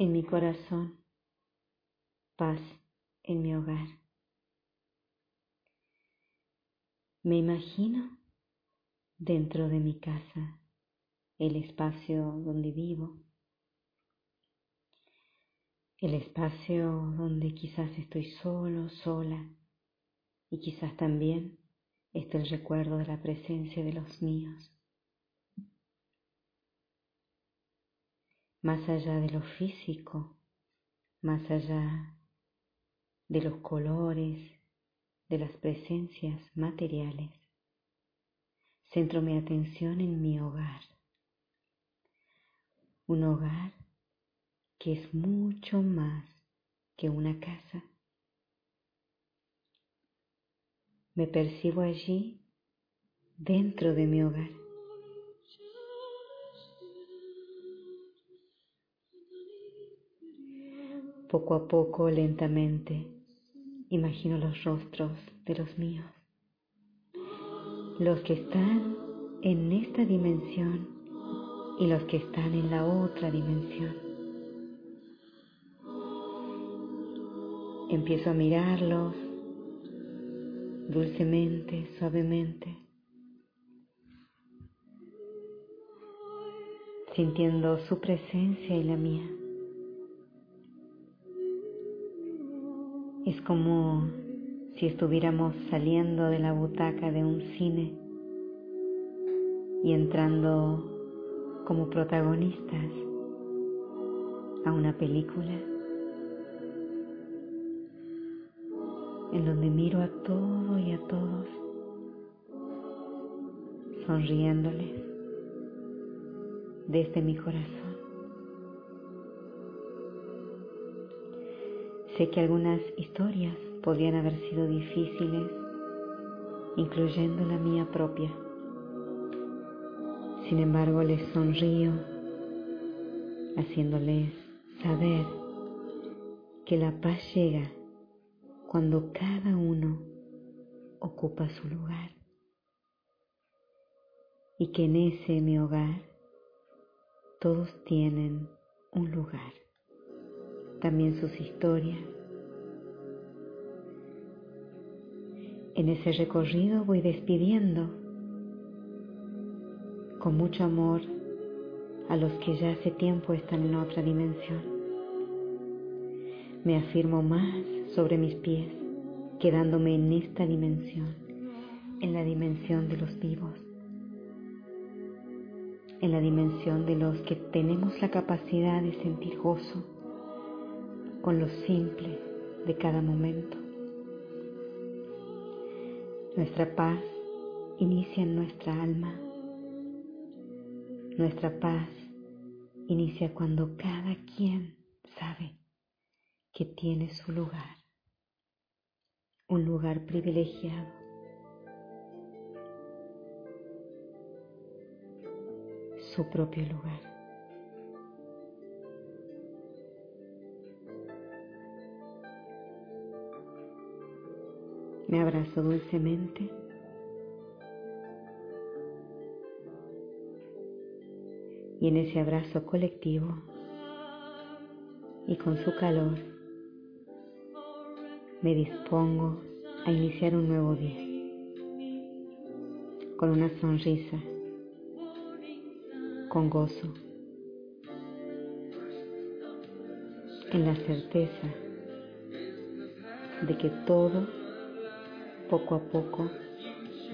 en mi corazón. Paz en mi hogar. Me imagino dentro de mi casa el espacio donde vivo, el espacio donde quizás estoy solo, sola, y quizás también esté el recuerdo de la presencia de los míos. Más allá de lo físico, más allá de los colores, de las presencias materiales, centro mi atención en mi hogar un hogar que es mucho más que una casa. Me percibo allí dentro de mi hogar. Poco a poco, lentamente, imagino los rostros de los míos, los que están en esta dimensión y los que están en la otra dimensión. Empiezo a mirarlos dulcemente, suavemente, sintiendo su presencia y la mía. Es como si estuviéramos saliendo de la butaca de un cine y entrando como protagonistas a una película en donde miro a todo y a todos sonriéndoles desde mi corazón. Sé que algunas historias podrían haber sido difíciles, incluyendo la mía propia. Sin embargo, les sonrío, haciéndoles saber que la paz llega cuando cada uno ocupa su lugar y que en ese mi hogar todos tienen un lugar, también sus historias. En ese recorrido voy despidiendo con mucho amor a los que ya hace tiempo están en otra dimensión. Me afirmo más sobre mis pies, quedándome en esta dimensión, en la dimensión de los vivos, en la dimensión de los que tenemos la capacidad de sentir gozo con lo simple de cada momento. Nuestra paz inicia en nuestra alma nuestra paz inicia cuando cada quien sabe que tiene su lugar, un lugar privilegiado. su propio lugar. Me abrazo dulcemente. Y en ese abrazo colectivo y con su calor me dispongo a iniciar un nuevo día con una sonrisa, con gozo, en la certeza de que todo poco a poco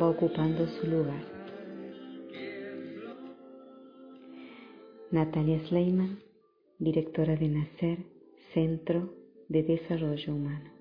va ocupando su lugar. Natalia Sleiman, directora de NACER, Centro de Desarrollo Humano.